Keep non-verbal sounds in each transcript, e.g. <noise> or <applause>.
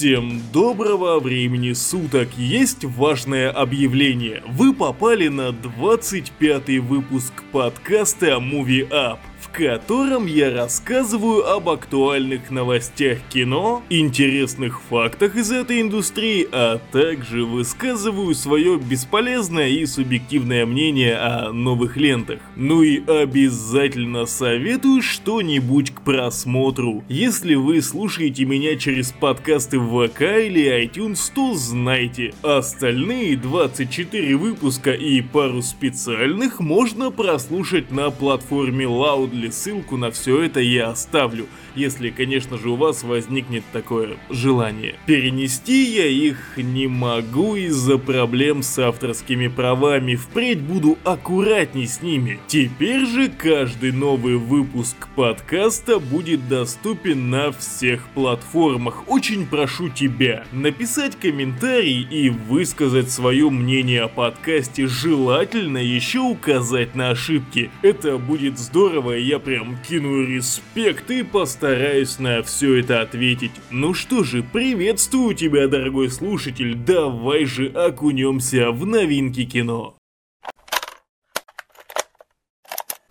Всем доброго времени суток! Есть важное объявление. Вы попали на 25 выпуск подкаста Movie Up в котором я рассказываю об актуальных новостях кино, интересных фактах из этой индустрии, а также высказываю свое бесполезное и субъективное мнение о новых лентах. Ну и обязательно советую что-нибудь к просмотру. Если вы слушаете меня через подкасты в ВК или iTunes, то знайте, остальные 24 выпуска и пару специальных можно прослушать на платформе Loudly или ссылку на все это я оставлю, если, конечно же, у вас возникнет такое желание. Перенести я их не могу из-за проблем с авторскими правами, впредь буду аккуратней с ними. Теперь же каждый новый выпуск подкаста будет доступен на всех платформах. Очень прошу тебя написать комментарий и высказать свое мнение о подкасте, желательно еще указать на ошибки. Это будет здорово, я прям кину респект и постараюсь на все это ответить. Ну что же, приветствую тебя, дорогой слушатель, давай же окунемся в новинки кино.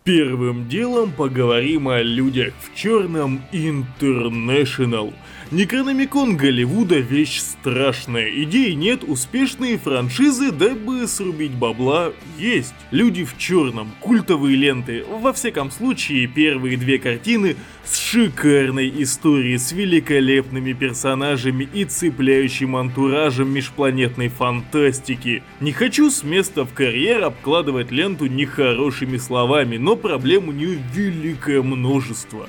Первым делом поговорим о людях в черном International – Некрономикон Голливуда вещь страшная. Идей нет, успешные франшизы, дабы срубить бабла, есть. Люди в черном, культовые ленты. Во всяком случае, первые две картины с шикарной историей, с великолепными персонажами и цепляющим антуражем межпланетной фантастики. Не хочу с места в карьер обкладывать ленту нехорошими словами, но проблем у нее великое множество.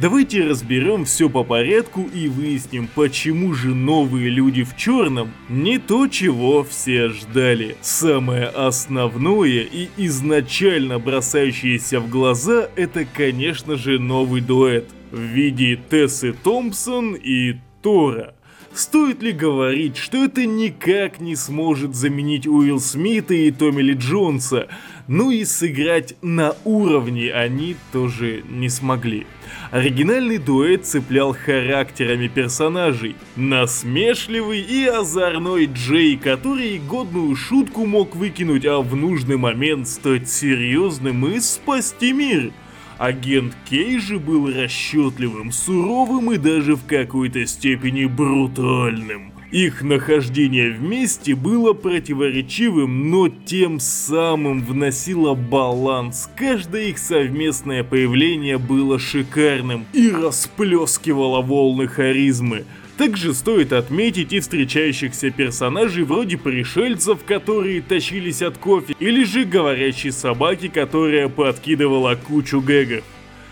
Давайте разберем все по порядку и выясним, почему же новые люди в черном не то, чего все ждали. Самое основное и изначально бросающееся в глаза, это, конечно же, новый дуэт в виде Тессы Томпсон и Тора. Стоит ли говорить, что это никак не сможет заменить Уилл Смита и Томми Ли Джонса, ну и сыграть на уровне они тоже не смогли. Оригинальный дуэт цеплял характерами персонажей. Насмешливый и озорной Джей, который годную шутку мог выкинуть, а в нужный момент стать серьезным и спасти мир. Агент Кей же был расчетливым, суровым и даже в какой-то степени брутальным. Их нахождение вместе было противоречивым, но тем самым вносило баланс. Каждое их совместное появление было шикарным и расплескивало волны харизмы. Также стоит отметить и встречающихся персонажей вроде пришельцев, которые тащились от кофе, или же говорящей собаки, которая подкидывала кучу гэгов.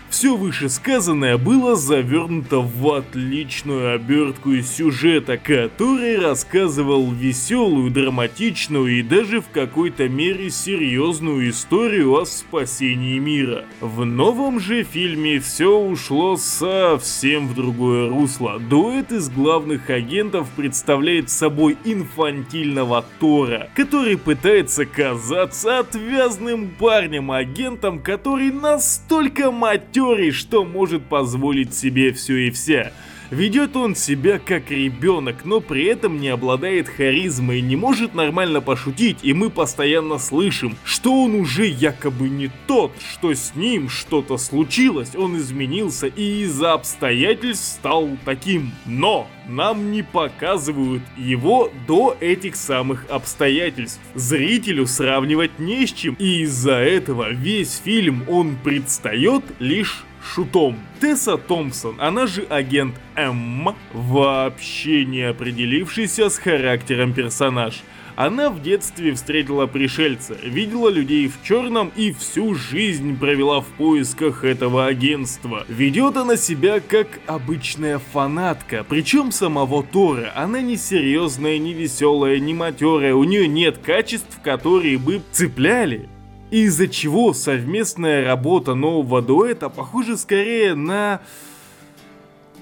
Все вышесказанное было завернуто в отличную обертку из сюжета, который рассказывал веселую, драматичную и даже в какой-то мере серьезную историю о спасении мира. В новом же фильме все ушло совсем в другое русло. Дуэт из главных агентов представляет собой инфантильного Тора, который пытается казаться отвязным парнем-агентом, который настолько мать матерый, что может позволить себе все и вся. Ведет он себя как ребенок, но при этом не обладает харизмой, не может нормально пошутить, и мы постоянно слышим, что он уже якобы не тот, что с ним что-то случилось, он изменился и из-за обстоятельств стал таким. Но нам не показывают его до этих самых обстоятельств. Зрителю сравнивать не с чем, и из-за этого весь фильм он предстает лишь шутом. Тесса Томпсон, она же агент М, вообще не определившийся с характером персонаж. Она в детстве встретила пришельца, видела людей в черном и всю жизнь провела в поисках этого агентства. Ведет она себя как обычная фанатка, причем самого Тора. Она не серьезная, не веселая, не матерая, у нее нет качеств, которые бы цепляли из-за чего совместная работа нового дуэта похожа скорее на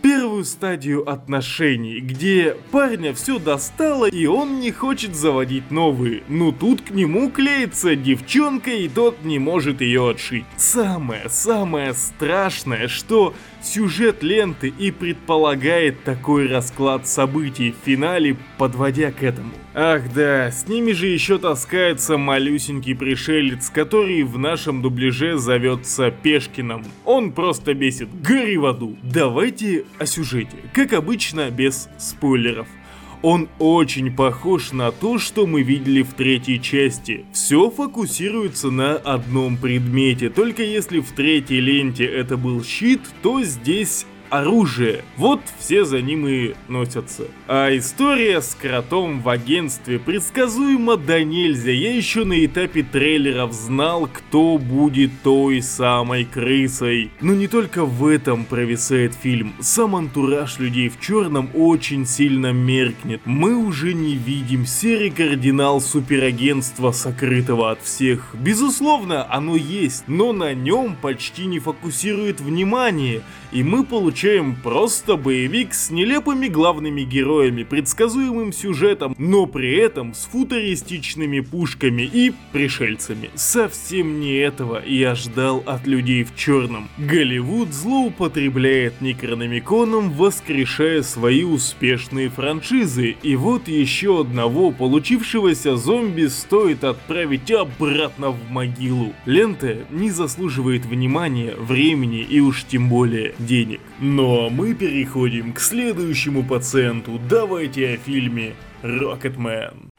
первую стадию отношений, где парня все достало и он не хочет заводить новые. Но тут к нему клеится девчонка и тот не может ее отшить. Самое-самое страшное, что сюжет ленты и предполагает такой расклад событий в финале, подводя к этому. Ах да, с ними же еще таскается малюсенький пришелец, который в нашем дубляже зовется Пешкиным. Он просто бесит, гори в аду. Давайте о сюжете, как обычно, без спойлеров. Он очень похож на то, что мы видели в третьей части. Все фокусируется на одном предмете, только если в третьей ленте это был щит, то здесь оружие. Вот все за ним и носятся. А история с кротом в агентстве предсказуема до нельзя. Я еще на этапе трейлеров знал, кто будет той самой крысой. Но не только в этом провисает фильм. Сам антураж людей в черном очень сильно меркнет. Мы уже не видим серый кардинал суперагентства, сокрытого от всех. Безусловно, оно есть, но на нем почти не фокусирует внимание и мы получаем просто боевик с нелепыми главными героями, предсказуемым сюжетом, но при этом с футуристичными пушками и пришельцами. Совсем не этого я ждал от людей в черном. Голливуд злоупотребляет Некрономиконом, воскрешая свои успешные франшизы, и вот еще одного получившегося зомби стоит отправить обратно в могилу. Лента не заслуживает внимания, времени и уж тем более денег. Но мы переходим к следующему пациенту. Давайте о фильме «Рокетмен».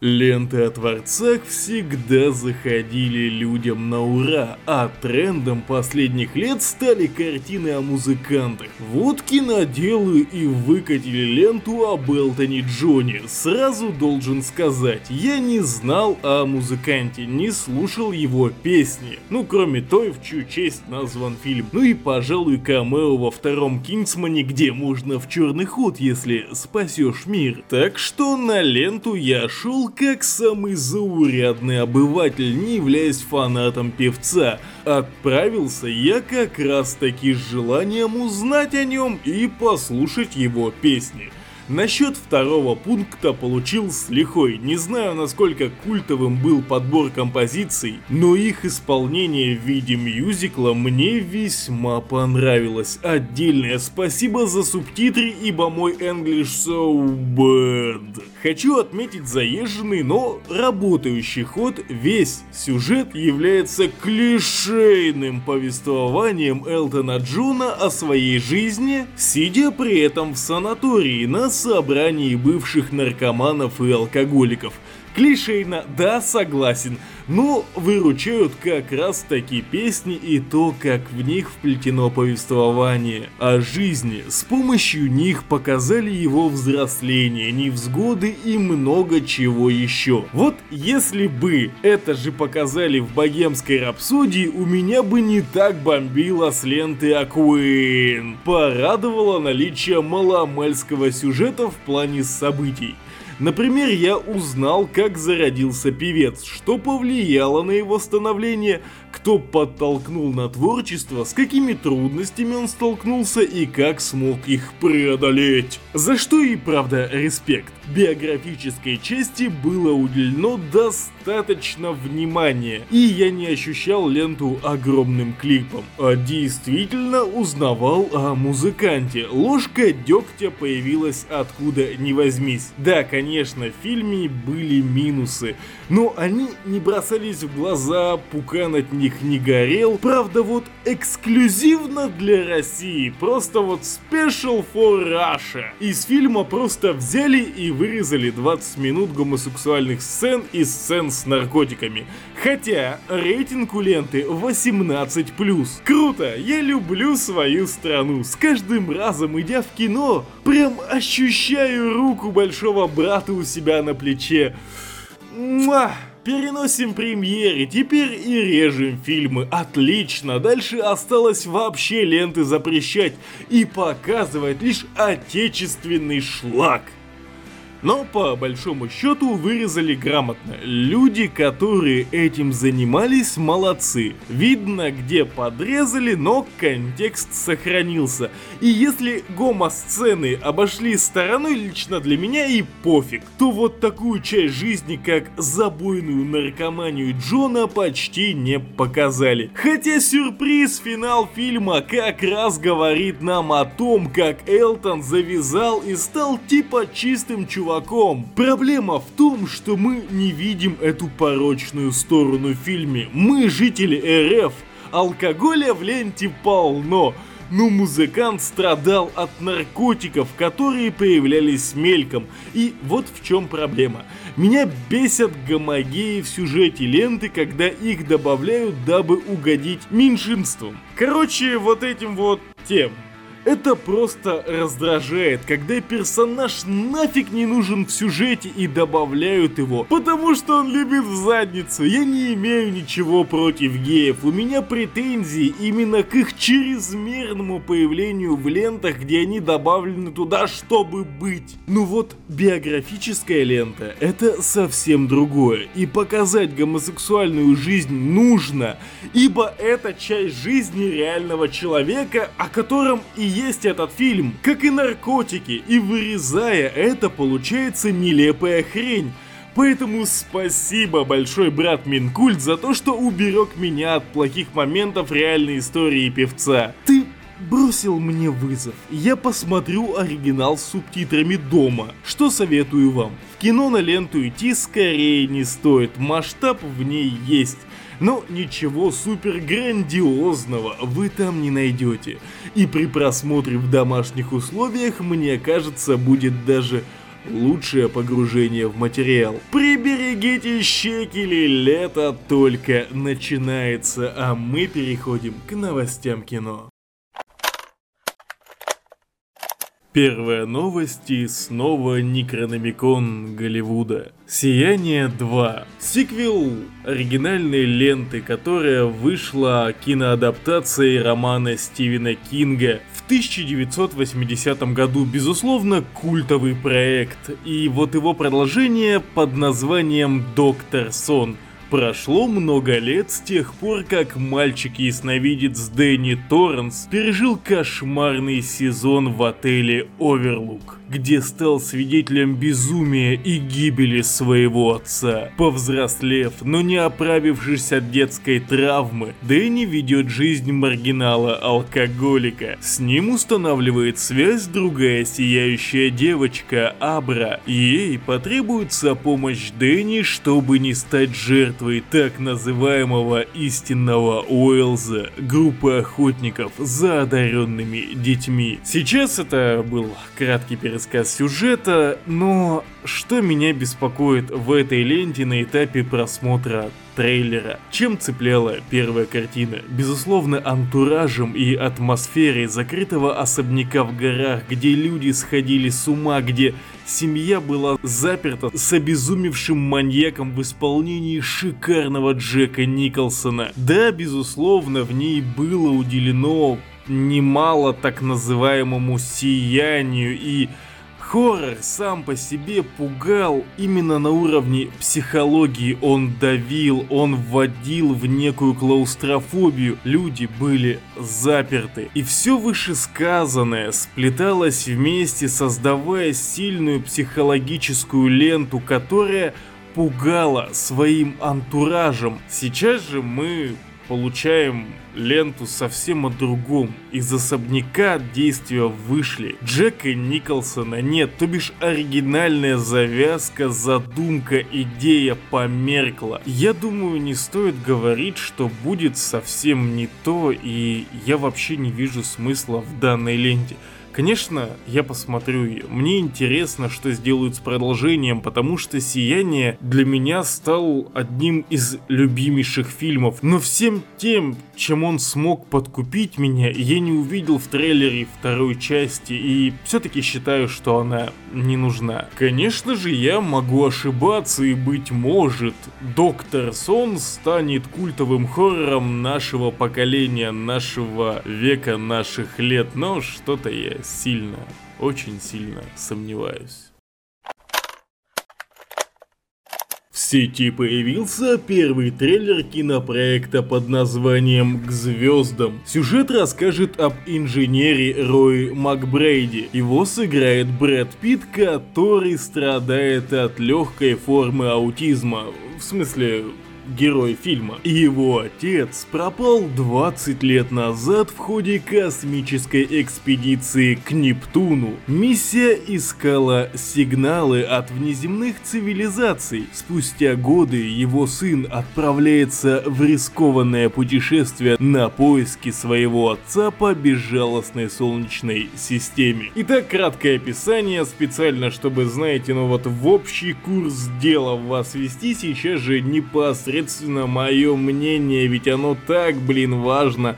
Ленты о Творцах всегда заходили людям на ура, а трендом последних лет стали картины о музыкантах. Вот киноделы и выкатили ленту о Белтоне Джоне. Сразу должен сказать, я не знал о музыканте, не слушал его песни. Ну, кроме той, в чью честь назван фильм. Ну и, пожалуй, камео во втором Кингсмане, где можно в черный ход, если спасешь мир. Так что на ленту я шел как самый заурядный обыватель, не являясь фанатом певца. Отправился я как раз таки с желанием узнать о нем и послушать его песни. Насчет второго пункта получил с лихой. Не знаю, насколько культовым был подбор композиций, но их исполнение в виде мюзикла мне весьма понравилось. Отдельное спасибо за субтитры, ибо мой English so bad. Хочу отметить заезженный, но работающий ход. Весь сюжет является клишейным повествованием Элтона Джона о своей жизни, сидя при этом в санатории на собрании бывших наркоманов и алкоголиков. Клишейно, да, согласен, но выручают как раз такие песни и то, как в них вплетено повествование о жизни. С помощью них показали его взросление, невзгоды и много чего еще. Вот если бы это же показали в богемской рапсодии, у меня бы не так бомбило с ленты Акуин. Порадовало наличие маломальского сюжета в плане событий. Например, я узнал, как зародился певец, что повлияло на его становление, кто подтолкнул на творчество, с какими трудностями он столкнулся и как смог их преодолеть. За что и правда респект. Биографической части было уделено достаточно внимания, и я не ощущал ленту огромным клипом, а действительно узнавал о музыканте. Ложка дегтя появилась откуда ни возьмись. Да, конечно, в фильме были минусы, но они не бросались в глаза, пукан от них не горел. Правда, вот эксклюзивно для России, просто вот special for Russia. Из фильма просто взяли и вырезали 20 минут гомосексуальных сцен и сцен с наркотиками. Хотя рейтинг у ленты 18+. Круто, я люблю свою страну. С каждым разом идя в кино, прям ощущаю руку большого брата у себя на плече. Муа! Переносим премьеры, теперь и режем фильмы. Отлично, дальше осталось вообще ленты запрещать и показывать лишь отечественный шлак. Но по большому счету вырезали грамотно. Люди, которые этим занимались, молодцы. Видно, где подрезали, но контекст сохранился. И если гомо-сцены обошли стороной лично для меня и пофиг, то вот такую часть жизни, как забойную наркоманию Джона, почти не показали. Хотя сюрприз, финал фильма как раз говорит нам о том, как Элтон завязал и стал типа чистым чуваком. Проблема в том, что мы не видим эту порочную сторону в фильме. Мы, жители РФ, алкоголя в ленте полно, но музыкант страдал от наркотиков, которые появлялись мельком. И вот в чем проблема. Меня бесят гомогеи в сюжете ленты, когда их добавляют, дабы угодить меньшинствам. Короче, вот этим вот тем. Это просто раздражает, когда персонаж нафиг не нужен в сюжете и добавляют его, потому что он любит в задницу. Я не имею ничего против геев, у меня претензии именно к их чрезмерному появлению в лентах, где они добавлены туда, чтобы быть. Ну вот, биографическая лента — это совсем другое, и показать гомосексуальную жизнь нужно, ибо это часть жизни реального человека, о котором и есть этот фильм, как и наркотики, и вырезая это получается нелепая хрень. Поэтому спасибо, большой брат Минкульт, за то, что уберег меня от плохих моментов реальной истории певца. Ты бросил мне вызов. Я посмотрю оригинал с субтитрами дома. Что советую вам? В кино на ленту идти скорее не стоит, масштаб в ней есть. Но ничего супер грандиозного вы там не найдете. И при просмотре в домашних условиях, мне кажется, будет даже лучшее погружение в материал. Приберегите щекели, лето только начинается, а мы переходим к новостям кино. Первая новость и снова Некрономикон Голливуда. Сияние 2. Сиквел оригинальной ленты, которая вышла киноадаптацией романа Стивена Кинга в 1980 году. Безусловно, культовый проект. И вот его продолжение под названием «Доктор Сон». Прошло много лет с тех пор, как мальчик-ясновидец Дэнни Торренс пережил кошмарный сезон в отеле Оверлук где стал свидетелем безумия и гибели своего отца. Повзрослев, но не оправившись от детской травмы, Дэнни ведет жизнь маргинала-алкоголика. С ним устанавливает связь другая сияющая девочка Абра. Ей потребуется помощь Дэнни, чтобы не стать жертвой так называемого истинного Уэлза, группы охотников за одаренными детьми. Сейчас это был краткий пересказ пересказ сюжета, но что меня беспокоит в этой ленте на этапе просмотра трейлера? Чем цепляла первая картина? Безусловно, антуражем и атмосферой закрытого особняка в горах, где люди сходили с ума, где семья была заперта с обезумевшим маньяком в исполнении шикарного Джека Николсона. Да, безусловно, в ней было уделено немало так называемому сиянию и Хоррор сам по себе пугал именно на уровне психологии. Он давил, он вводил в некую клаустрофобию. Люди были заперты. И все вышесказанное сплеталось вместе, создавая сильную психологическую ленту, которая пугала своим антуражем. Сейчас же мы получаем ленту совсем о другом. Из особняка действия вышли. Джека Николсона нет, то бишь оригинальная завязка, задумка, идея померкла. Я думаю, не стоит говорить, что будет совсем не то, и я вообще не вижу смысла в данной ленте. Конечно, я посмотрю ее. Мне интересно, что сделают с продолжением, потому что «Сияние» для меня стал одним из любимейших фильмов. Но всем тем, чем он смог подкупить меня, я не увидел в трейлере второй части и все-таки считаю, что она не нужна. Конечно же, я могу ошибаться и быть может, Доктор Сон станет культовым хоррором нашего поколения, нашего века, наших лет, но что-то я сильно, очень сильно сомневаюсь. В сети появился первый трейлер кинопроекта под названием «К звездам». Сюжет расскажет об инженере Рой Макбрейди. Его сыграет Брэд Питт, который страдает от легкой формы аутизма. В смысле, герой фильма. Его отец пропал 20 лет назад в ходе космической экспедиции к Нептуну. Миссия искала сигналы от внеземных цивилизаций. Спустя годы его сын отправляется в рискованное путешествие на поиски своего отца по безжалостной солнечной системе. Итак, краткое описание, специально чтобы, знаете, ну вот в общий курс дела вас вести, сейчас же непосредственно непосредственно мое мнение, ведь оно так, блин, важно.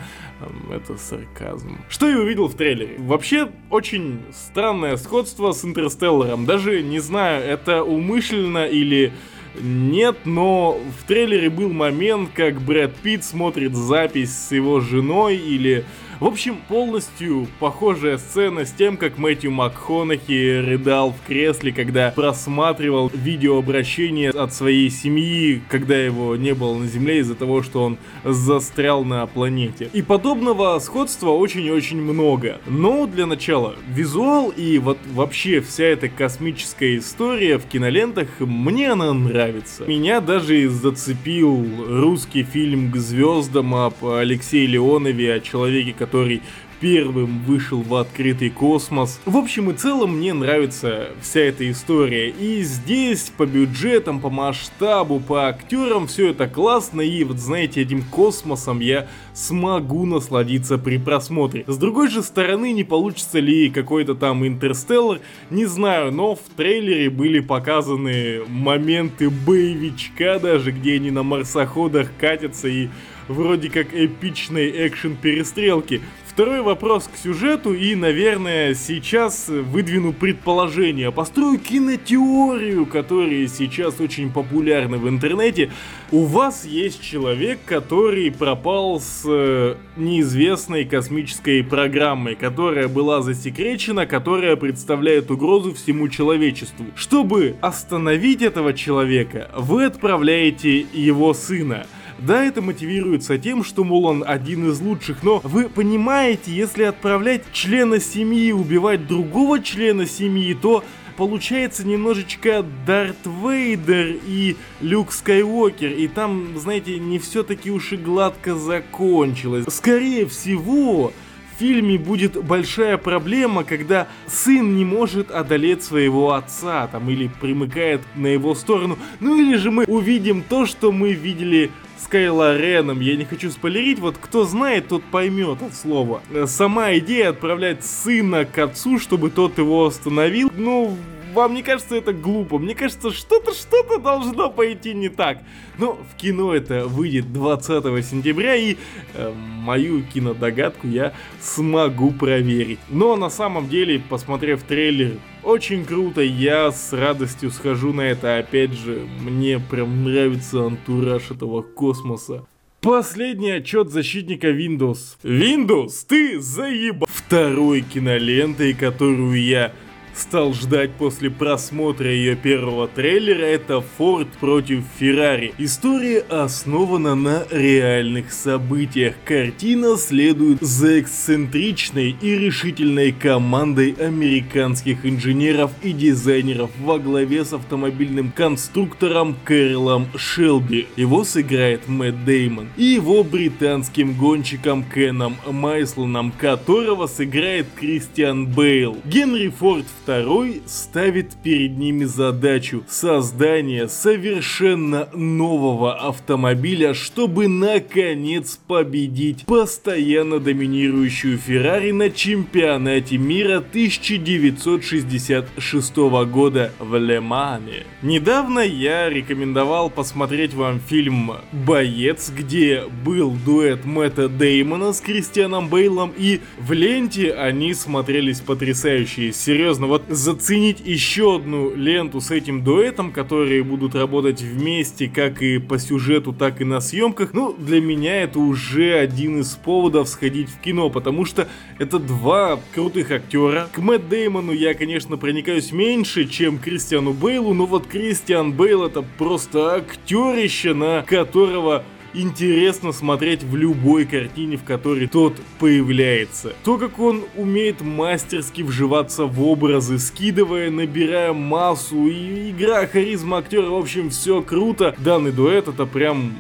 Это сарказм. Что я увидел в трейлере? Вообще, очень странное сходство с Интерстелларом. Даже не знаю, это умышленно или нет, но в трейлере был момент, как Брэд Питт смотрит запись с его женой или в общем, полностью похожая сцена с тем, как Мэтью МакХонахи рыдал в кресле, когда просматривал видеообращение от своей семьи, когда его не было на Земле из-за того, что он застрял на планете. И подобного сходства очень-очень много. Но для начала, визуал и вот вообще вся эта космическая история в кинолентах, мне она нравится. Меня даже зацепил русский фильм «К звездам» об Алексее Леонове, о человеке, который который первым вышел в открытый космос. В общем и целом мне нравится вся эта история. И здесь по бюджетам, по масштабу, по актерам все это классно. И вот знаете, этим космосом я смогу насладиться при просмотре. С другой же стороны, не получится ли какой-то там интерстеллар, не знаю, но в трейлере были показаны моменты боевичка даже, где они на марсоходах катятся и вроде как эпичной экшен перестрелки. Второй вопрос к сюжету и, наверное, сейчас выдвину предположение. Построю кинотеорию, которая сейчас очень популярна в интернете. У вас есть человек, который пропал с э, неизвестной космической программой, которая была засекречена, которая представляет угрозу всему человечеству. Чтобы остановить этого человека, вы отправляете его сына. Да, это мотивируется тем, что, мол, он один из лучших, но вы понимаете, если отправлять члена семьи убивать другого члена семьи, то получается немножечко Дарт Вейдер и Люк Скайуокер, и там, знаете, не все таки уж и гладко закончилось. Скорее всего, в фильме будет большая проблема, когда сын не может одолеть своего отца, там, или примыкает на его сторону. Ну или же мы увидим то, что мы видели с Кайло Реном. Я не хочу спойлерить, вот кто знает, тот поймет от слова. Сама идея отправлять сына к отцу, чтобы тот его остановил, ну, вам не кажется это глупо? Мне кажется, что-то, что-то должно пойти не так. Но в кино это выйдет 20 сентября, и э, мою кинодогадку я смогу проверить. Но на самом деле, посмотрев трейлер, очень круто, я с радостью схожу на это. Опять же, мне прям нравится антураж этого космоса. Последний отчет защитника Windows. Windows, ты заеба... Второй кинолентой, которую я стал ждать после просмотра ее первого трейлера, это Ford против Ferrari. История основана на реальных событиях. Картина следует за эксцентричной и решительной командой американских инженеров и дизайнеров во главе с автомобильным конструктором Кэролом Шелби. Его сыграет Мэтт Деймон. И его британским гонщиком Кеном Майслоном, которого сыграет Кристиан Бейл. Генри Форд Второй ставит перед ними задачу создания совершенно нового автомобиля, чтобы наконец победить постоянно доминирующую Феррари на чемпионате мира 1966 года в Лемане. Недавно я рекомендовал посмотреть вам фильм «Боец», где был дуэт Мэтта Деймона с Кристианом Бейлом, и в ленте они смотрелись потрясающе. Серьезно, вот заценить еще одну ленту с этим дуэтом, которые будут работать вместе как и по сюжету, так и на съемках, ну, для меня это уже один из поводов сходить в кино, потому что это два крутых актера. К Мэтт Деймону я, конечно, проникаюсь меньше, чем Кристиану Бейлу, но вот Кристиан Бейл это просто актерище, на которого интересно смотреть в любой картине, в которой тот появляется. То, как он умеет мастерски вживаться в образы, скидывая, набирая массу, и игра, харизма актера, в общем, все круто. Данный дуэт это прям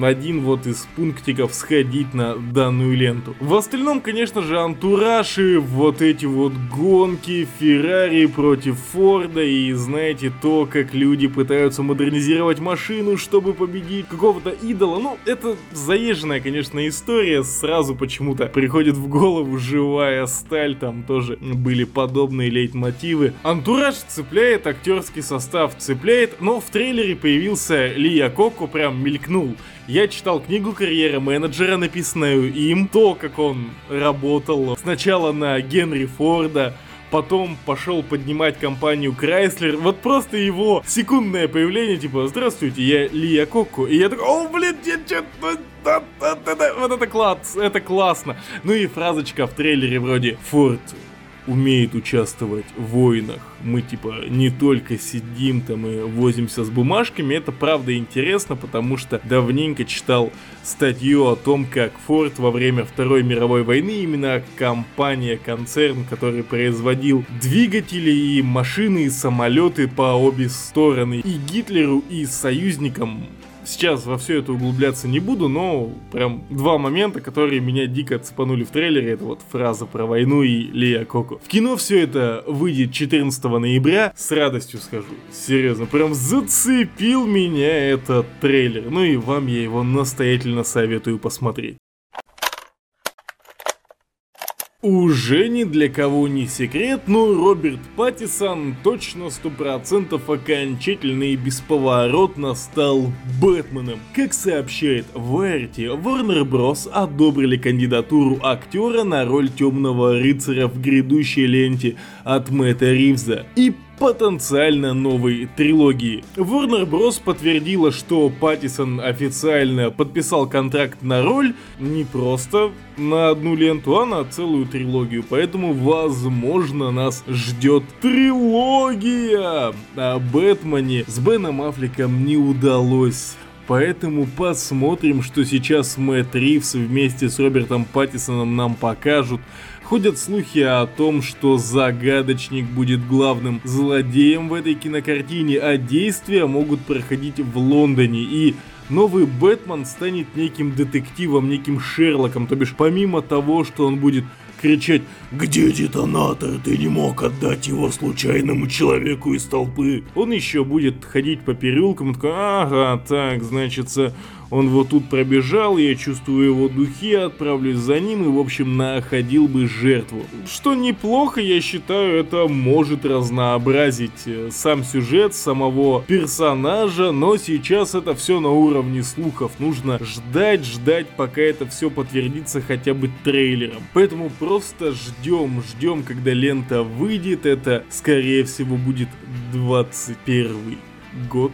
один вот из пунктиков сходить на данную ленту. В остальном, конечно же, антураж и вот эти вот гонки Феррари против Форда и знаете то, как люди пытаются модернизировать машину, чтобы победить какого-то идола. Ну, это заезженная, конечно, история. Сразу почему-то приходит в голову живая сталь, там тоже были подобные лейтмотивы. Антураж цепляет, актерский состав цепляет, но в трейлере появился Лия Коко, прям мелькнул. Я читал книгу «Карьера менеджера», написанную им, то, как он работал сначала на Генри Форда, потом пошел поднимать компанию Крайслер. Вот просто его секундное появление, типа, здравствуйте, я Лия Коко. И я такой, о, блин, я что-то... Вот это класс, это классно. Ну и фразочка в трейлере вроде «Форд, умеет участвовать в войнах. Мы типа не только сидим там и возимся с бумажками, это правда интересно, потому что давненько читал статью о том, как Форд во время Второй мировой войны, именно компания, концерн, который производил двигатели и машины, и самолеты по обе стороны, и Гитлеру, и союзникам Сейчас во все это углубляться не буду, но прям два момента, которые меня дико цепанули в трейлере, это вот фраза про войну и Лия Коко. В кино все это выйдет 14 ноября, с радостью скажу, серьезно, прям зацепил меня этот трейлер, ну и вам я его настоятельно советую посмотреть. Уже ни для кого не секрет, но Роберт Паттисон точно сто процентов окончательно и бесповоротно стал Бэтменом. Как сообщает Variety, Warner Bros. одобрили кандидатуру актера на роль темного рыцаря в грядущей ленте от Мэтта Ривза. И потенциально новой трилогии. Warner Bros. подтвердила, что Паттисон официально подписал контракт на роль не просто на одну ленту, а на целую трилогию. Поэтому, возможно, нас ждет трилогия о Бэтмене. С Беном Аффлеком не удалось Поэтому посмотрим, что сейчас Мэтт Ривз вместе с Робертом Паттисоном нам покажут. Ходят слухи о том, что загадочник будет главным злодеем в этой кинокартине, а действия могут проходить в Лондоне. И новый Бэтмен станет неким детективом, неким Шерлоком, то бишь помимо того, что он будет кричать «Где детонатор? Ты не мог отдать его случайному человеку из толпы!» Он еще будет ходить по переулкам и такой «Ага, так, значится, он вот тут пробежал, я чувствую его духи, отправлюсь за ним и, в общем, находил бы жертву. Что неплохо, я считаю, это может разнообразить э, сам сюжет самого персонажа, но сейчас это все на уровне слухов. Нужно ждать, ждать, пока это все подтвердится хотя бы трейлером. Поэтому просто ждем, ждем, когда лента выйдет. Это, скорее всего, будет 21 год.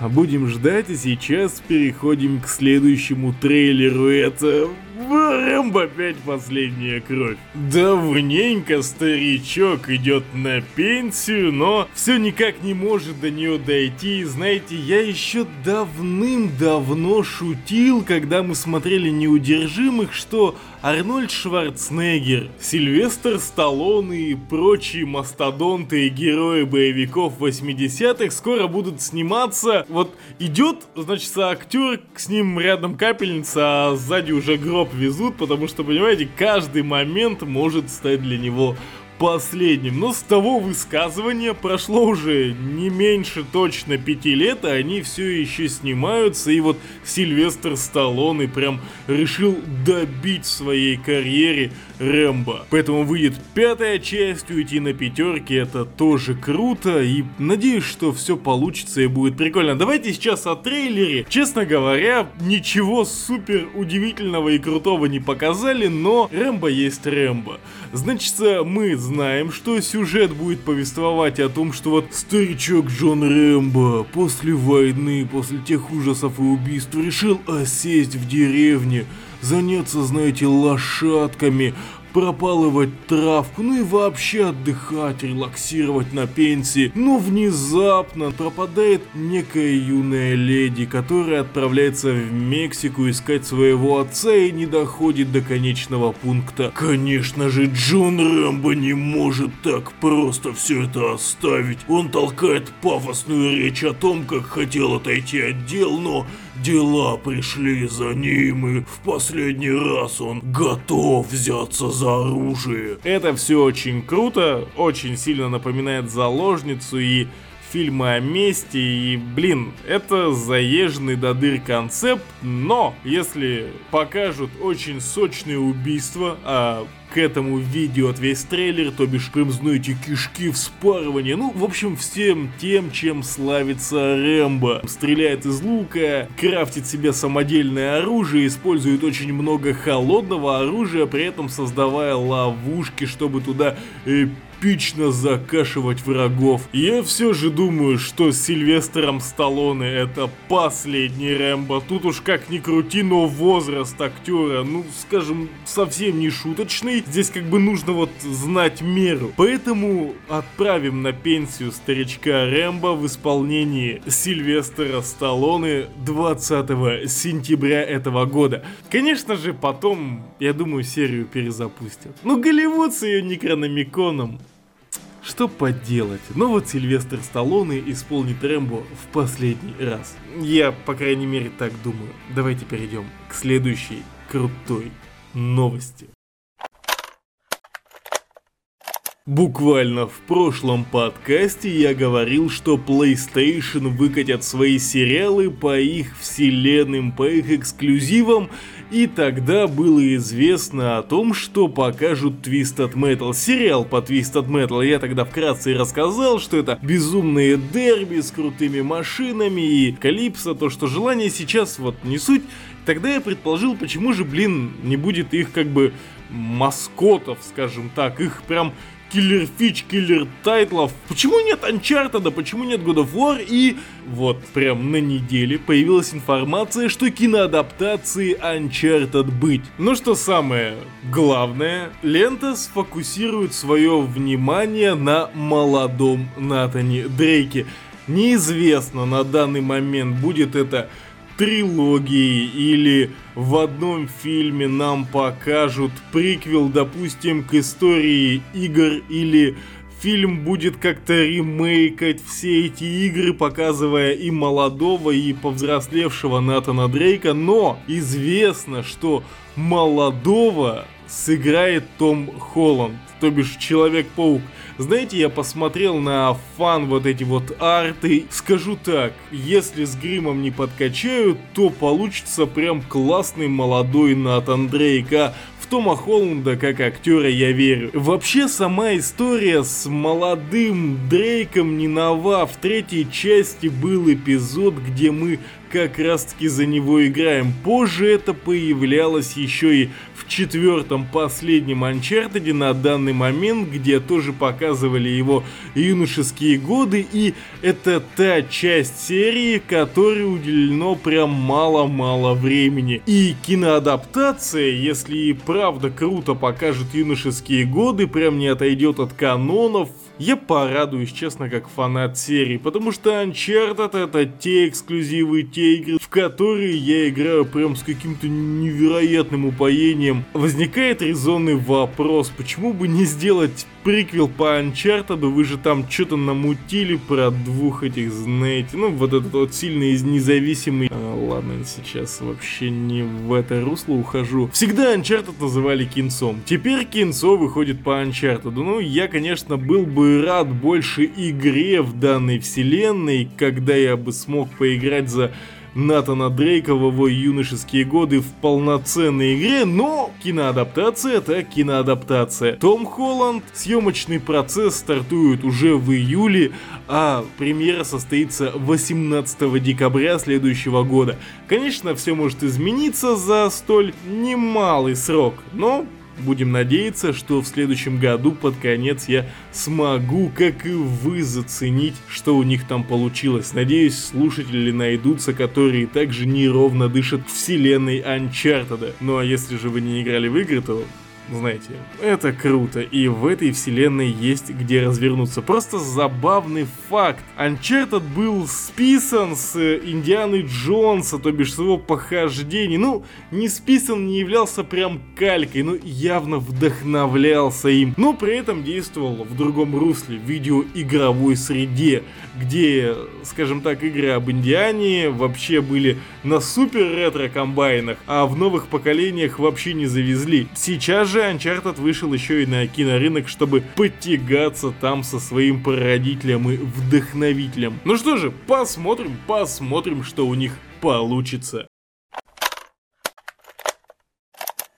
Будем ждать, и сейчас переходим к следующему трейлеру. Это Рэмбо опять последняя кровь. Давненько старичок идет на пенсию, но все никак не может до нее дойти. Знаете, я еще давным-давно шутил, когда мы смотрели «Неудержимых», что Арнольд Шварценеггер, Сильвестр Сталлоне и прочие мастодонты и герои боевиков 80-х скоро будут сниматься. Вот идет, значит, актер, с ним рядом капельница, а сзади уже гроб везут, потому что, понимаете, каждый момент может стать для него последним. Но с того высказывания прошло уже не меньше точно пяти лет, а они все еще снимаются. И вот Сильвестр Сталлоне прям решил добить в своей карьере Рэмбо. Поэтому выйдет пятая часть, уйти на пятерки, это тоже круто. И надеюсь, что все получится и будет прикольно. Давайте сейчас о трейлере. Честно говоря, ничего супер удивительного и крутого не показали, но Рэмбо есть Рэмбо. Значит, мы знаем, что сюжет будет повествовать о том, что вот старичок Джон Рэмбо после войны, после тех ужасов и убийств решил осесть в деревне, заняться, знаете, лошадками, пропалывать травку, ну и вообще отдыхать, релаксировать на пенсии. Но внезапно пропадает некая юная леди, которая отправляется в Мексику искать своего отца и не доходит до конечного пункта. Конечно же, Джон Рэмбо не может так просто все это оставить. Он толкает пафосную речь о том, как хотел отойти от дел, но Дела пришли за ним, и в последний раз он готов взяться за оружие. Это все очень круто, очень сильно напоминает заложницу и фильмы о мести, и, блин, это заезженный до дыр концепт, но если покажут очень сочные убийства, а к этому видео от весь трейлер, то бишь прям знаете кишки, вспарывание, ну, в общем, всем тем, чем славится Рэмбо. Стреляет из лука, крафтит себе самодельное оружие, использует очень много холодного оружия, при этом создавая ловушки, чтобы туда э, эпично закашивать врагов. Я все же думаю, что с Сильвестром Сталлоне это последний Рэмбо. Тут уж как ни крути, но возраст актера, ну, скажем, совсем не шуточный. Здесь как бы нужно вот знать меру. Поэтому отправим на пенсию старичка Рэмбо в исполнении Сильвестра Сталлоне 20 сентября этого года. Конечно же, потом, я думаю, серию перезапустят. Ну, Голливуд с ее некрономиконом. Что поделать? Но вот Сильвестр Сталлоне исполнит Рэмбо в последний раз. Я, по крайней мере, так думаю. Давайте перейдем к следующей крутой новости. Буквально в прошлом подкасте я говорил, что PlayStation выкатят свои сериалы по их вселенным, по их эксклюзивам, и тогда было известно о том, что покажут Twisted Metal. Сериал по Twisted Metal я тогда вкратце и рассказал, что это безумные дерби с крутыми машинами и Калипсо, то что желание сейчас вот не суть. Тогда я предположил, почему же, блин, не будет их как бы маскотов, скажем так, их прям киллер фич, киллер тайтлов. Почему нет Uncharted, почему нет God of War? И вот прям на неделе появилась информация, что киноадаптации Uncharted быть. Но что самое главное, лента сфокусирует свое внимание на молодом Натане Дрейке. Неизвестно на данный момент, будет это трилогии или в одном фильме нам покажут приквел, допустим, к истории игр или фильм будет как-то ремейкать все эти игры, показывая и молодого, и повзрослевшего Натана Дрейка, но известно, что молодого сыграет Том Холланд, то бишь Человек-паук. Знаете, я посмотрел на фан вот эти вот арты. Скажу так, если с гримом не подкачают, то получится прям классный молодой Натан Дрейк. А в Тома Холланда как актера я верю. Вообще сама история с молодым Дрейком не нова. В третьей части был эпизод, где мы как раз таки за него играем. Позже это появлялось еще и в четвертом последнем Uncharted на данный момент, где тоже показывали его юношеские годы, и это та часть серии, которой уделено прям мало-мало времени. И киноадаптация, если и правда круто покажет юношеские годы, прям не отойдет от канонов, я порадуюсь, честно, как фанат серии, потому что Uncharted это те эксклюзивы, те игры, в которые я играю прям с каким-то невероятным упоением. Возникает резонный вопрос, почему бы не сделать приквел по Uncharted, вы же там что-то намутили про двух этих, знаете, ну вот этот вот сильный из независимый... А, ладно, сейчас вообще не в это русло ухожу. Всегда Uncharted называли кинцом, теперь кинцо выходит по Uncharted. Ну, я, конечно, был бы рад больше игре в данной вселенной, когда я бы смог поиграть за Натана Дрейка в его юношеские годы в полноценной игре, но киноадаптация это киноадаптация. Том Холланд, съемочный процесс стартует уже в июле, а премьера состоится 18 декабря следующего года. Конечно, все может измениться за столь немалый срок, но Будем надеяться, что в следующем году под конец я смогу, как и вы, заценить, что у них там получилось. Надеюсь, слушатели найдутся, которые также неровно дышат вселенной Uncharted. Ну а если же вы не играли в игры, то знаете, это круто, и в этой вселенной есть где развернуться. Просто забавный факт. Uncharted был списан с Индианы Джонса, то бишь с его похождений. Ну, не списан, не являлся прям калькой, но явно вдохновлялся им. Но при этом действовал в другом русле, в видеоигровой среде, где, скажем так, игры об Индиане вообще были на супер ретро комбайнах, а в новых поколениях вообще не завезли. Сейчас же же Uncharted вышел еще и на кинорынок, чтобы подтягаться там со своим прародителем и вдохновителем. Ну что же, посмотрим, посмотрим, что у них получится.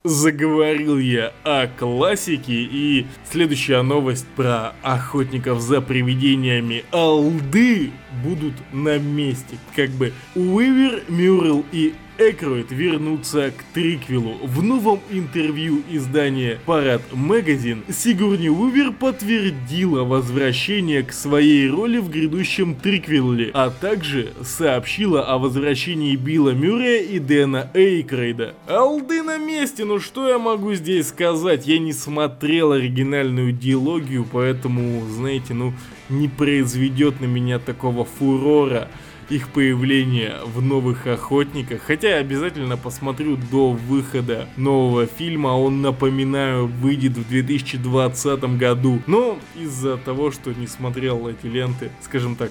Заговорил я о классике и следующая новость про охотников за привидениями Алды будут на месте. Как бы Уивер, Мюррел и Экроид вернутся к триквелу. В новом интервью издания Парад Магазин Сигурни Увер подтвердила возвращение к своей роли в грядущем триквеле, а также сообщила о возвращении Билла Мюррея и Дэна Эйкрейда. Алды на месте, ну что я могу здесь сказать? Я не смотрел оригинальную диалогию, поэтому, знаете, ну не произведет на меня такого фурора их появление в новых охотниках. Хотя я обязательно посмотрю до выхода нового фильма. Он, напоминаю, выйдет в 2020 году. Но из-за того, что не смотрел эти ленты, скажем так,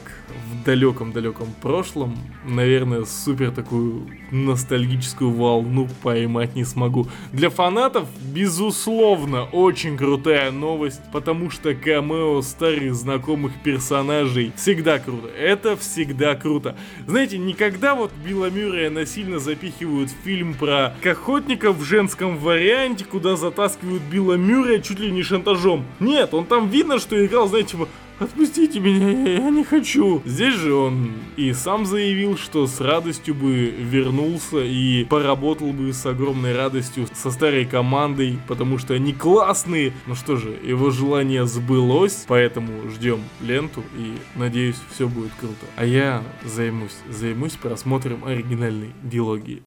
в далеком-далеком прошлом, наверное, супер такую ностальгическую волну поймать не смогу. Для фанатов, безусловно, очень крутая новость, потому что камео старых знакомых персонажей всегда круто. Это всегда круто круто. Знаете, никогда вот Билла Мюррея насильно запихивают в фильм про охотников в женском варианте, куда затаскивают Билла Мюррея чуть ли не шантажом. Нет, он там видно, что играл, знаете, типа, Отпустите меня, я не хочу. Здесь же он и сам заявил, что с радостью бы вернулся и поработал бы с огромной радостью со старой командой, потому что они классные. Ну что же, его желание сбылось, поэтому ждем ленту и надеюсь все будет круто. А я займусь, займусь просмотром оригинальной дилогии.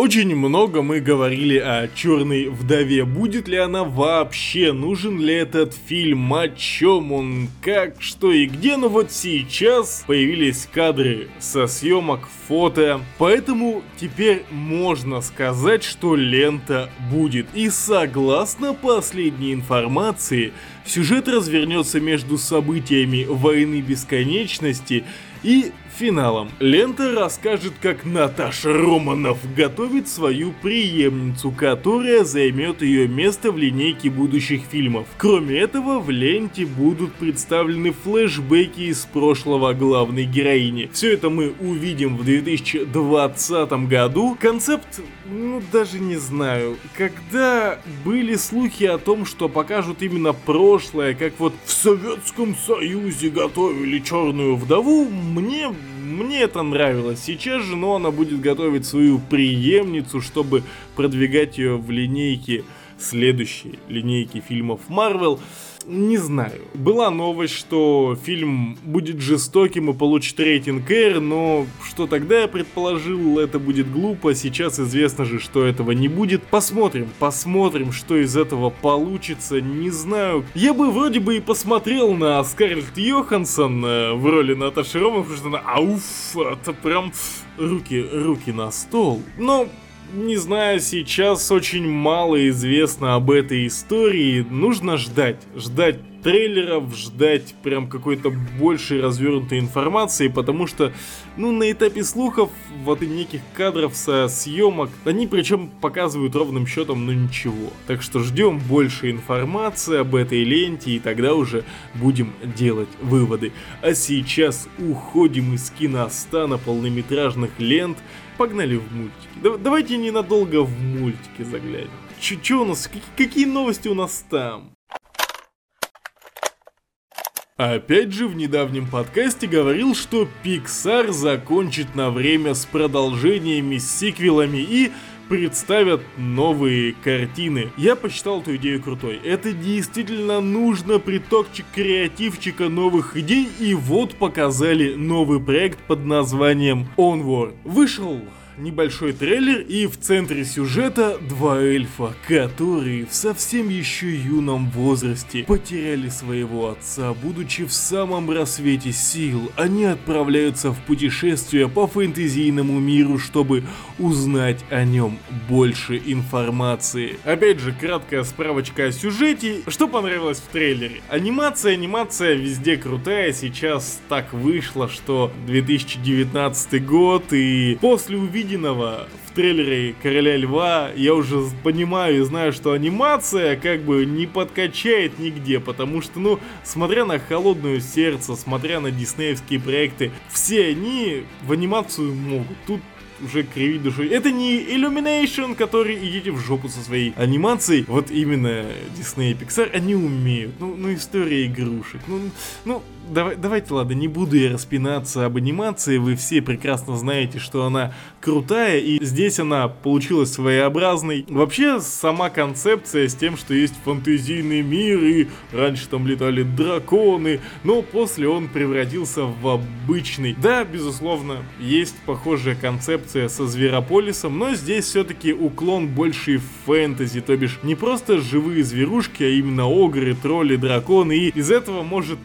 Очень много мы говорили о Черной Вдове. Будет ли она вообще? Нужен ли этот фильм? О чем он? Как? Что и где? Но вот сейчас появились кадры со съемок, фото. Поэтому теперь можно сказать, что лента будет. И согласно последней информации, сюжет развернется между событиями Войны Бесконечности и финалом лента расскажет, как Наташа Романов готовит свою преемницу, которая займет ее место в линейке будущих фильмов. Кроме этого, в ленте будут представлены флешбеки из прошлого главной героини. Все это мы увидим в 2020 году. Концепт, ну даже не знаю, когда были слухи о том, что покажут именно прошлое, как вот в Советском Союзе готовили Черную Вдову, мне мне это нравилось. Сейчас же, но она будет готовить свою преемницу, чтобы продвигать ее в линейке следующей линейки фильмов Marvel. Не знаю. Была новость, что фильм будет жестоким и получит рейтинг R, но что тогда я предположил, это будет глупо. Сейчас известно же, что этого не будет. Посмотрим, посмотрим, что из этого получится. Не знаю. Я бы вроде бы и посмотрел на Скарлетт Йоханссон э, в роли Наташи Роман, потому что она ауф, это прям руки, руки на стол. Но не знаю, сейчас очень мало известно об этой истории. Нужно ждать, ждать трейлеров, ждать прям какой-то большей развернутой информации, потому что, ну, на этапе слухов, вот и неких кадров со съемок, они причем показывают ровным счетом, ну, ничего. Так что ждем больше информации об этой ленте, и тогда уже будем делать выводы. А сейчас уходим из киностана полнометражных лент, погнали в мультики. давайте ненадолго в мультики заглянем. Че у нас, какие новости у нас там? Опять же, в недавнем подкасте говорил, что Pixar закончит на время с продолжениями, с сиквелами и представят новые картины. Я посчитал эту идею крутой. Это действительно нужно притокчик креативчика новых идей, и вот показали новый проект под названием Onward. Вышел небольшой трейлер и в центре сюжета два эльфа, которые в совсем еще юном возрасте потеряли своего отца, будучи в самом рассвете сил. Они отправляются в путешествие по фэнтезийному миру, чтобы узнать о нем больше информации. Опять же, краткая справочка о сюжете. Что понравилось в трейлере? Анимация, анимация везде крутая. Сейчас так вышло, что 2019 год и после увидения увиденного в трейлере Короля Льва я уже понимаю и знаю, что анимация как бы не подкачает нигде, потому что, ну, смотря на Холодное Сердце, смотря на диснеевские проекты, все они в анимацию могут. Тут уже кривить душой. Это не Illumination, который идите в жопу со своей анимацией. Вот именно Disney и Pixar, они умеют. Ну, ну история игрушек. Ну, ну, давай, давайте, ладно, не буду я распинаться об анимации, вы все прекрасно знаете, что она крутая, и здесь она получилась своеобразной. Вообще, сама концепция с тем, что есть фантазийный мир, и раньше там летали драконы, но после он превратился в обычный. Да, безусловно, есть похожая концепция со Зверополисом, но здесь все-таки уклон больше в фэнтези, то бишь не просто живые зверушки, а именно огры, тролли, драконы, и из этого может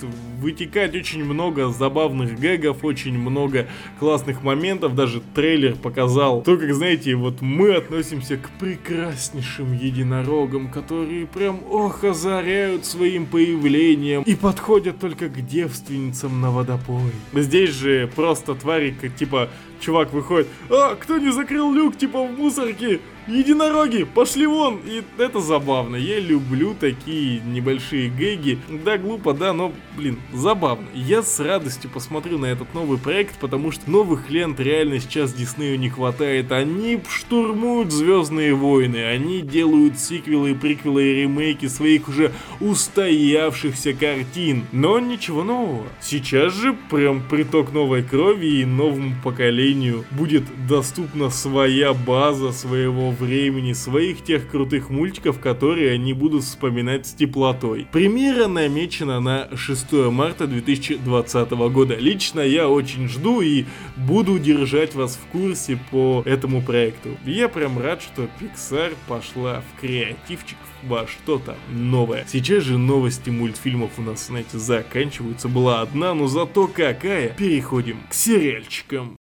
вытекать очень много забавных гэгов, очень много классных моментов, даже трейлер показал то, как, знаете, вот мы относимся к прекраснейшим единорогам, которые прям, ох, озаряют своим появлением и подходят только к девственницам на водопой. Здесь же просто твари, типа, чувак выходит, а, кто не закрыл люк, типа, в мусорке? Единороги, пошли вон! И это забавно. Я люблю такие небольшие гэги. Да, глупо, да, но, блин, забавно. Я с радостью посмотрю на этот новый проект, потому что новых лент реально сейчас Диснею не хватает. Они штурмуют Звездные войны, они делают сиквелы, приквелы и ремейки своих уже устоявшихся картин. Но ничего нового. Сейчас же прям приток новой крови и новому поколению будет доступна своя база своего времени, своих тех крутых мультиков, которые они будут вспоминать с теплотой. Премьера намечена на 6 марта 2020 года. Лично я очень жду и буду держать вас в курсе по этому проекту. Я прям рад, что Pixar пошла в креативчик во что-то новое. Сейчас же новости мультфильмов у нас, знаете, заканчиваются. Была одна, но зато какая. Переходим к сериальчикам.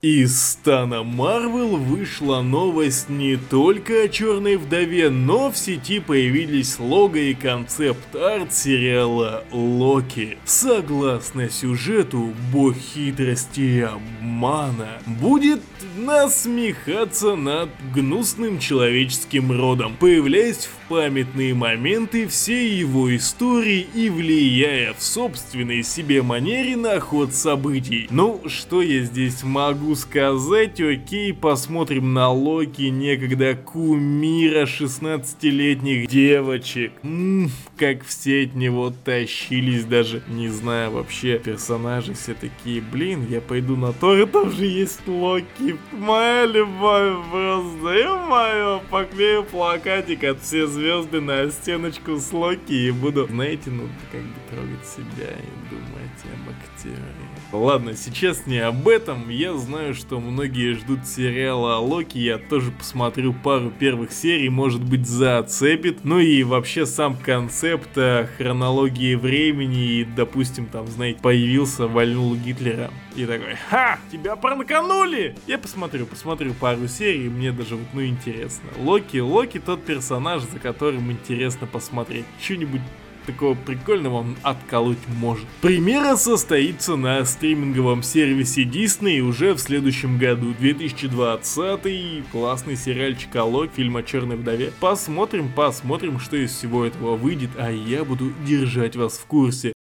Из стана Марвел вышла новость не только о Черной Вдове, но в сети появились лого и концепт-арт сериала Локи. Согласно сюжету, бог хитрости и обмана будет насмехаться над гнусным человеческим родом, появляясь в памятные моменты всей его истории и влияя в собственной себе манере на ход событий. Ну, что я здесь могу сказать? Окей, посмотрим на Локи, некогда кумира 16-летних девочек. Ммм, как все от него тащились, даже не знаю вообще, персонажи все такие, блин, я пойду на Тор, там же есть Локи, моя любовь просто, и мое, поклею плакатик от все звезды на стеночку с Локи и буду, знаете, ну, как бы трогать себя и думать об актере. Ладно, сейчас не об этом. Я знаю, что многие ждут сериала о Локи. Я тоже посмотрю пару первых серий, может быть, зацепит. Ну и вообще сам концепт хронологии времени и, допустим, там, знаете, появился, вальнул Гитлера. И такой, ха, тебя пранканули! Я посмотрю, посмотрю пару серий, мне даже вот, ну, интересно. Локи, Локи тот персонаж, за которым интересно посмотреть. Что-нибудь такого прикольного он отколоть может. Премьера состоится на стриминговом сервисе Disney уже в следующем году, 2020 классный сериальчик Алло, фильм о Черной Вдове. Посмотрим, посмотрим, что из всего этого выйдет, а я буду держать вас в курсе.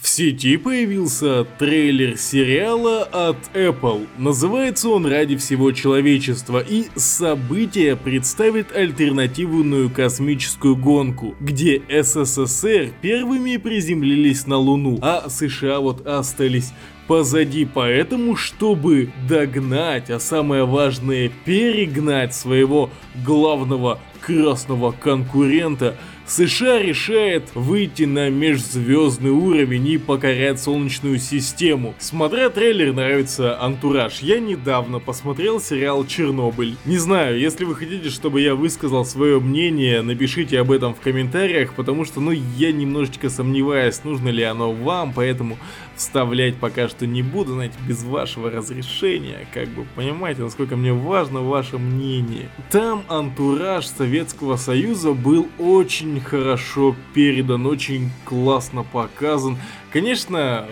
В сети появился трейлер сериала от Apple. Называется он «Ради всего человечества» и событие представит альтернативную космическую гонку, где СССР первыми приземлились на Луну, а США вот остались позади, поэтому, чтобы догнать, а самое важное перегнать своего главного красного конкурента, США решает выйти на межзвездный уровень и покорять Солнечную систему. Смотря трейлер, нравится антураж. Я недавно посмотрел сериал Чернобыль. Не знаю, если вы хотите, чтобы я высказал свое мнение, напишите об этом в комментариях, потому что, ну, я немножечко сомневаюсь, нужно ли оно вам, поэтому вставлять пока что не буду, знаете, без вашего разрешения, как бы, понимаете, насколько мне важно ваше мнение. Там антураж Советского Союза был очень хорошо передан, очень классно показан. Конечно,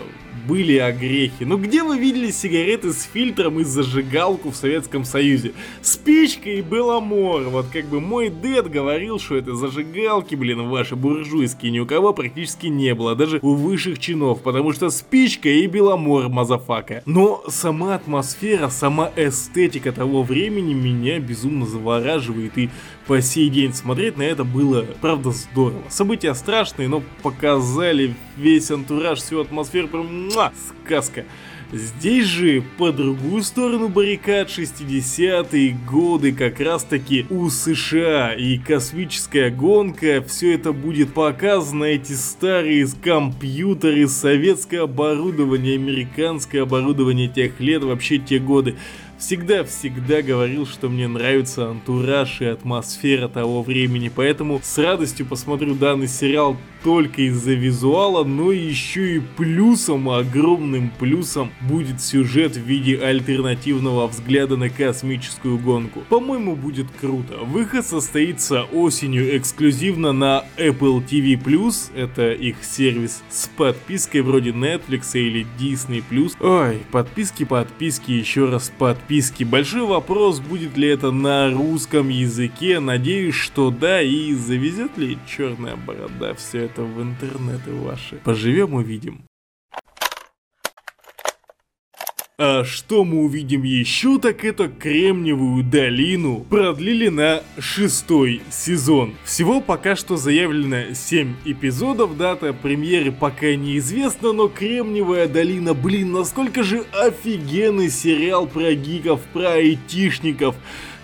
были огрехи. Но где вы видели сигареты с фильтром и зажигалку в Советском Союзе? Спичка и беломор. Вот как бы мой дед говорил, что это зажигалки, блин, ваши буржуйские, ни у кого практически не было, даже у высших чинов, потому что спичка и беломор, motherfucker. Но сама атмосфера, сама эстетика того времени меня безумно завораживает и по сей день смотреть на это было, правда, здорово. События страшные, но показали весь антураж, всю атмосферу, прям муа, сказка. Здесь же, по другую сторону баррикад 60-е годы, как раз таки у США и космическая гонка, все это будет показано, эти старые компьютеры, советское оборудование, американское оборудование тех лет, вообще те годы всегда-всегда говорил, что мне нравится антураж и атмосфера того времени, поэтому с радостью посмотрю данный сериал только из-за визуала, но еще и плюсом, огромным плюсом будет сюжет в виде альтернативного взгляда на космическую гонку. По-моему, будет круто. Выход состоится осенью эксклюзивно на Apple TV+, это их сервис с подпиской вроде Netflix или Disney+. Ой, подписки, подписки, еще раз подписки. Большой вопрос, будет ли это на русском языке. Надеюсь, что да. И завезет ли черная борода все это в интернеты ваши. Поживем увидим. А что мы увидим еще, так это Кремниевую долину продлили на шестой сезон. Всего пока что заявлено 7 эпизодов, дата премьеры пока неизвестна, но Кремниевая долина, блин, насколько же офигенный сериал про гиков, про айтишников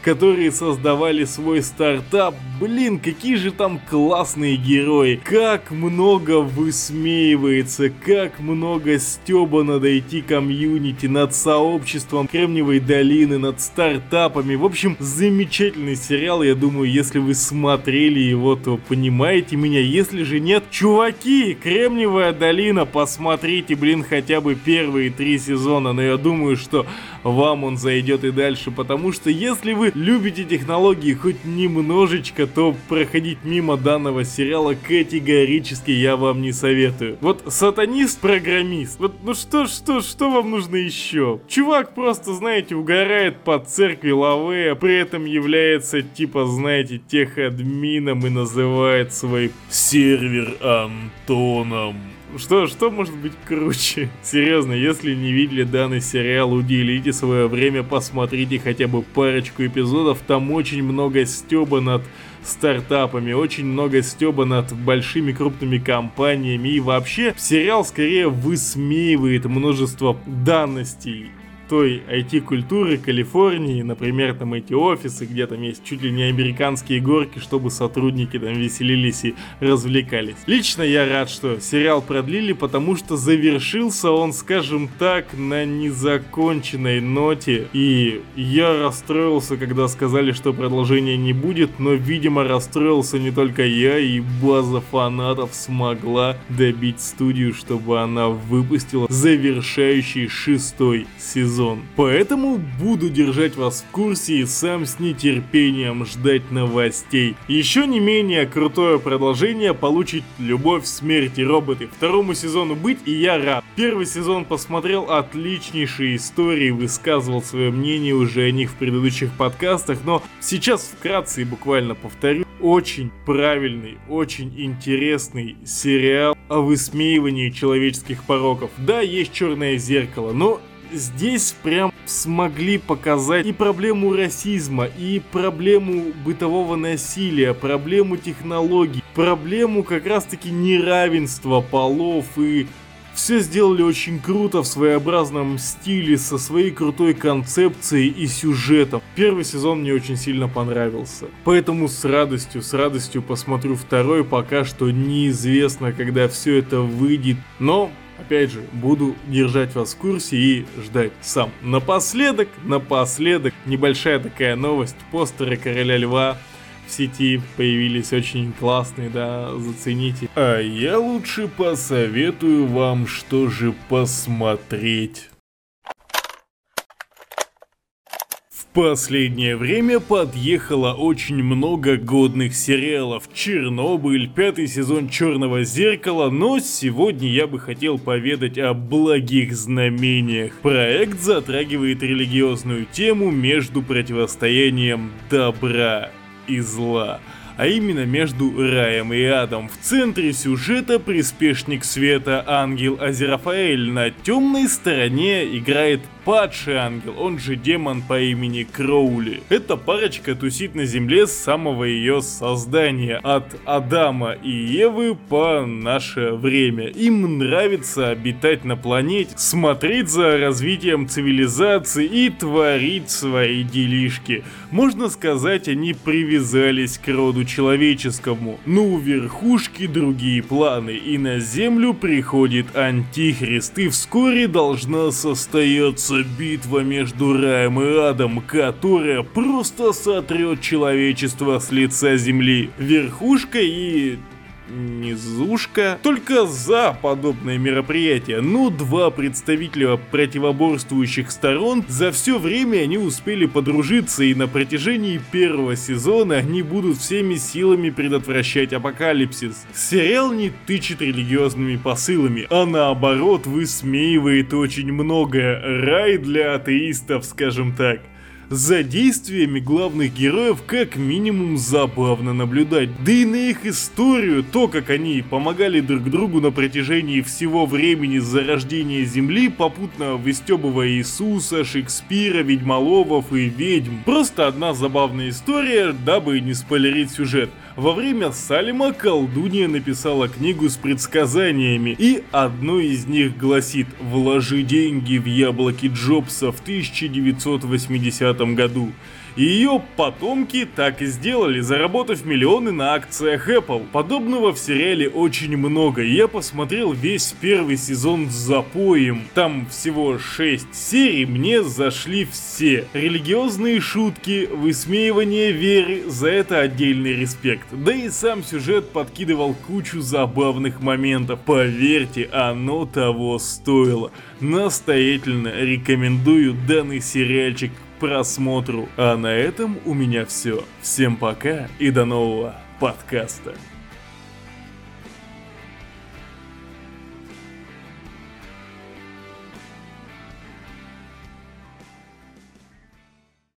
которые создавали свой стартап. Блин, какие же там классные герои. Как много высмеивается, как много стеба над IT-комьюнити, над сообществом Кремниевой долины, над стартапами. В общем, замечательный сериал. Я думаю, если вы смотрели его, то понимаете меня. Если же нет, чуваки, Кремниевая долина, посмотрите, блин, хотя бы первые три сезона. Но я думаю, что вам он зайдет и дальше, потому что если вы любите технологии хоть немножечко, то проходить мимо данного сериала категорически я вам не советую. Вот сатанист-программист, вот ну что, что, что вам нужно еще? Чувак просто, знаете, угорает под церкви Лаве, а при этом является типа, знаете, техадмином и называет свой сервер Антоном. Что, что может быть круче? <laughs> Серьезно, если не видели данный сериал, уделите свое время, посмотрите хотя бы парочку эпизодов. Там очень много стеба над стартапами, очень много стеба над большими крупными компаниями и вообще сериал скорее высмеивает множество данностей той IT-культуры Калифорнии, например, там эти офисы, где там есть чуть ли не американские горки, чтобы сотрудники там веселились и развлекались. Лично я рад, что сериал продлили, потому что завершился он, скажем так, на незаконченной ноте, и я расстроился, когда сказали, что продолжения не будет, но, видимо, расстроился не только я, и база фанатов смогла добить студию, чтобы она выпустила завершающий шестой сезон сезон. Поэтому буду держать вас в курсе и сам с нетерпением ждать новостей. Еще не менее крутое продолжение получит «Любовь, смерть и роботы». Второму сезону быть и я рад. Первый сезон посмотрел отличнейшие истории, высказывал свое мнение уже о них в предыдущих подкастах, но сейчас вкратце и буквально повторю. очень правильный, очень интересный сериал о высмеивании человеческих пороков. Да, есть черное зеркало, но здесь прям смогли показать и проблему расизма, и проблему бытового насилия, проблему технологий, проблему как раз-таки неравенства полов и все сделали очень круто в своеобразном стиле, со своей крутой концепцией и сюжетом. Первый сезон мне очень сильно понравился. Поэтому с радостью, с радостью посмотрю второй, пока что неизвестно, когда все это выйдет. Но Опять же, буду держать вас в курсе и ждать сам. Напоследок, напоследок, небольшая такая новость. Постеры Короля Льва в сети появились очень классные, да, зацените. А я лучше посоветую вам, что же посмотреть. В последнее время подъехало очень много годных сериалов. Чернобыль, пятый сезон Черного Зеркала, но сегодня я бы хотел поведать о благих знамениях. Проект затрагивает религиозную тему между противостоянием добра и зла а именно между раем и адом. В центре сюжета приспешник света ангел Азерафаэль на темной стороне играет падший ангел, он же демон по имени Кроули. Эта парочка тусит на земле с самого ее создания, от Адама и Евы по наше время. Им нравится обитать на планете, смотреть за развитием цивилизации и творить свои делишки. Можно сказать, они привязались к роду человеческому. Но у верхушки другие планы, и на землю приходит Антихрист, и вскоре должна состояться битва между раем и адом, которая просто сотрет человечество с лица земли. Верхушка и низушка. Только за подобное мероприятие. Но два представителя противоборствующих сторон за все время они успели подружиться и на протяжении первого сезона они будут всеми силами предотвращать апокалипсис. Сериал не тычет религиозными посылами, а наоборот высмеивает очень многое. Рай для атеистов, скажем так. За действиями главных героев как минимум забавно наблюдать. Да и на их историю, то как они помогали друг другу на протяжении всего времени зарождения Земли, попутно выстебывая Иисуса, Шекспира, Ведьмоловов и ведьм. Просто одна забавная история, дабы не спойлерить сюжет. Во время Салима колдунья написала книгу с предсказаниями, и одно из них гласит «Вложи деньги в яблоки Джобса в 1980 году». И ее потомки так и сделали, заработав миллионы на акциях Apple. Подобного в сериале очень много, и я посмотрел весь первый сезон с запоем. Там всего 6 серий, мне зашли все. Религиозные шутки, высмеивание веры, за это отдельный респект. Да и сам сюжет подкидывал кучу забавных моментов. Поверьте, оно того стоило. Настоятельно рекомендую данный сериальчик просмотру. А на этом у меня все. Всем пока и до нового подкаста.